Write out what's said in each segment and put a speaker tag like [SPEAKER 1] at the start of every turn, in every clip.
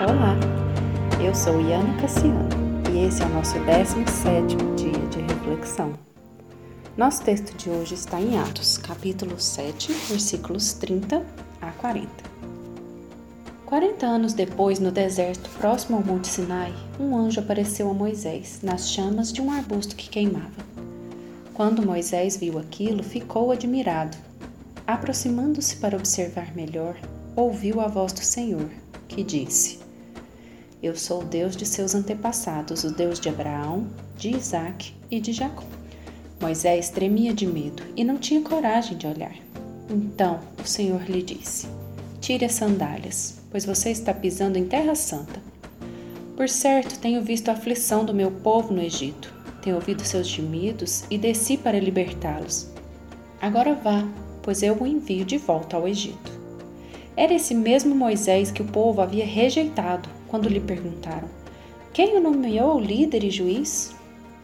[SPEAKER 1] Olá, eu sou Iana Cassiano e esse é o nosso 17 dia de reflexão. Nosso texto de hoje está em Atos, capítulo 7, versículos 30 a 40. 40 anos depois, no deserto, próximo ao Monte Sinai, um anjo apareceu a Moisés nas chamas de um arbusto que queimava. Quando Moisés viu aquilo, ficou admirado. Aproximando-se para observar melhor, ouviu a voz do Senhor, que disse: eu sou o Deus de seus antepassados, o Deus de Abraão, de Isaac e de Jacó. Moisés tremia de medo e não tinha coragem de olhar. Então o Senhor lhe disse: Tire as sandálias, pois você está pisando em terra santa. Por certo, tenho visto a aflição do meu povo no Egito, tenho ouvido seus gemidos e desci para libertá-los. Agora vá, pois eu o envio de volta ao Egito. Era esse mesmo Moisés que o povo havia rejeitado quando lhe perguntaram: Quem o nomeou líder e juiz?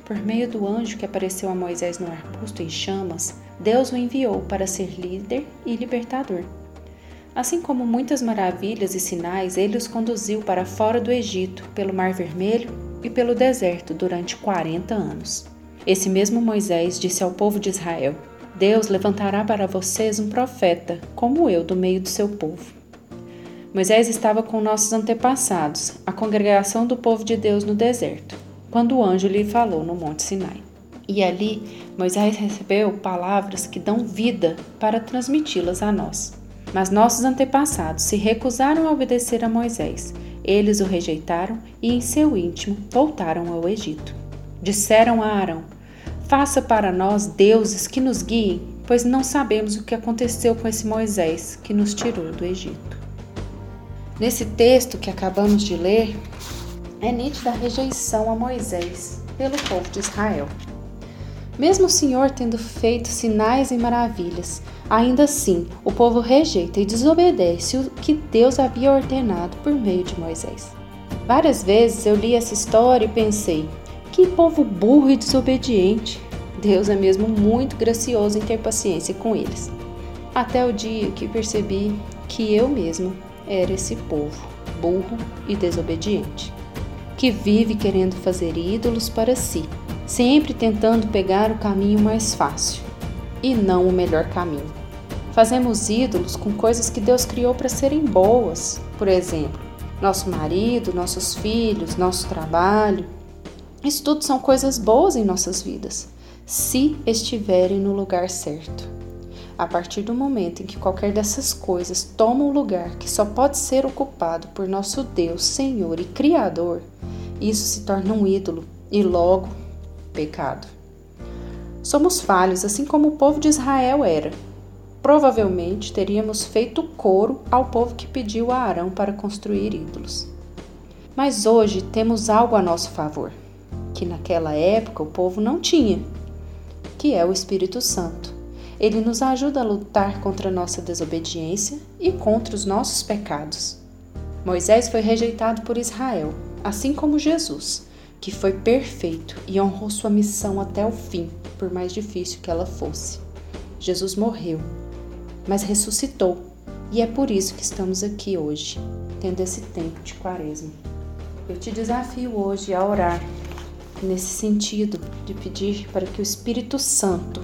[SPEAKER 1] Por meio do anjo que apareceu a Moisés no arbusto em chamas, Deus o enviou para ser líder e libertador. Assim como muitas maravilhas e sinais, ele os conduziu para fora do Egito, pelo Mar Vermelho e pelo deserto durante 40 anos. Esse mesmo Moisés disse ao povo de Israel: Deus levantará para vocês um profeta, como eu, do meio do seu povo. Moisés estava com nossos antepassados, a congregação do povo de Deus no deserto, quando o anjo lhe falou no Monte Sinai. E ali Moisés recebeu palavras que dão vida para transmiti-las a nós. Mas nossos antepassados se recusaram a obedecer a Moisés. Eles o rejeitaram e, em seu íntimo, voltaram ao Egito. Disseram a Arão: Faça para nós deuses que nos guiem, pois não sabemos o que aconteceu com esse Moisés que nos tirou do Egito. Nesse texto que acabamos de ler, é nítida a rejeição a Moisés pelo povo de Israel. Mesmo o Senhor tendo feito sinais e maravilhas, ainda assim o povo rejeita e desobedece o que Deus havia ordenado por meio de Moisés. Várias vezes eu li essa história e pensei: que povo burro e desobediente! Deus é mesmo muito gracioso em ter paciência com eles. Até o dia que percebi que eu mesmo era esse povo, burro e desobediente, que vive querendo fazer ídolos para si, sempre tentando pegar o caminho mais fácil e não o melhor caminho. Fazemos ídolos com coisas que Deus criou para serem boas, por exemplo, nosso marido, nossos filhos, nosso trabalho. Isso tudo são coisas boas em nossas vidas, se estiverem no lugar certo. A partir do momento em que qualquer dessas coisas toma um lugar que só pode ser ocupado por nosso Deus, Senhor e Criador, isso se torna um ídolo e logo pecado. Somos falhos, assim como o povo de Israel era. Provavelmente teríamos feito coro ao povo que pediu a Arão para construir ídolos. Mas hoje temos algo a nosso favor, que naquela época o povo não tinha, que é o Espírito Santo. Ele nos ajuda a lutar contra a nossa desobediência e contra os nossos pecados. Moisés foi rejeitado por Israel, assim como Jesus, que foi perfeito e honrou sua missão até o fim, por mais difícil que ela fosse. Jesus morreu, mas ressuscitou, e é por isso que estamos aqui hoje, tendo esse tempo de quaresma. Eu te desafio hoje a orar nesse sentido de pedir para que o Espírito Santo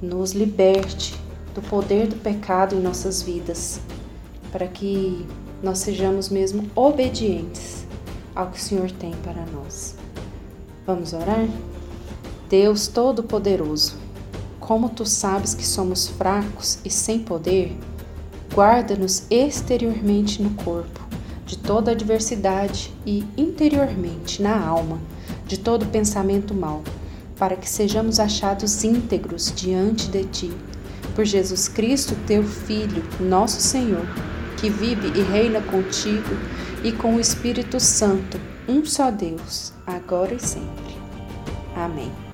[SPEAKER 1] nos liberte do poder do pecado em nossas vidas, para que nós sejamos mesmo obedientes ao que o Senhor tem para nós. Vamos orar? Deus Todo-Poderoso, como tu sabes que somos fracos e sem poder, guarda-nos exteriormente no corpo de toda adversidade e interiormente na alma de todo pensamento mau para que sejamos achados íntegros diante de ti. Por Jesus Cristo, teu Filho, nosso Senhor, que vive e reina contigo e com o Espírito Santo, um só Deus, agora e sempre. Amém.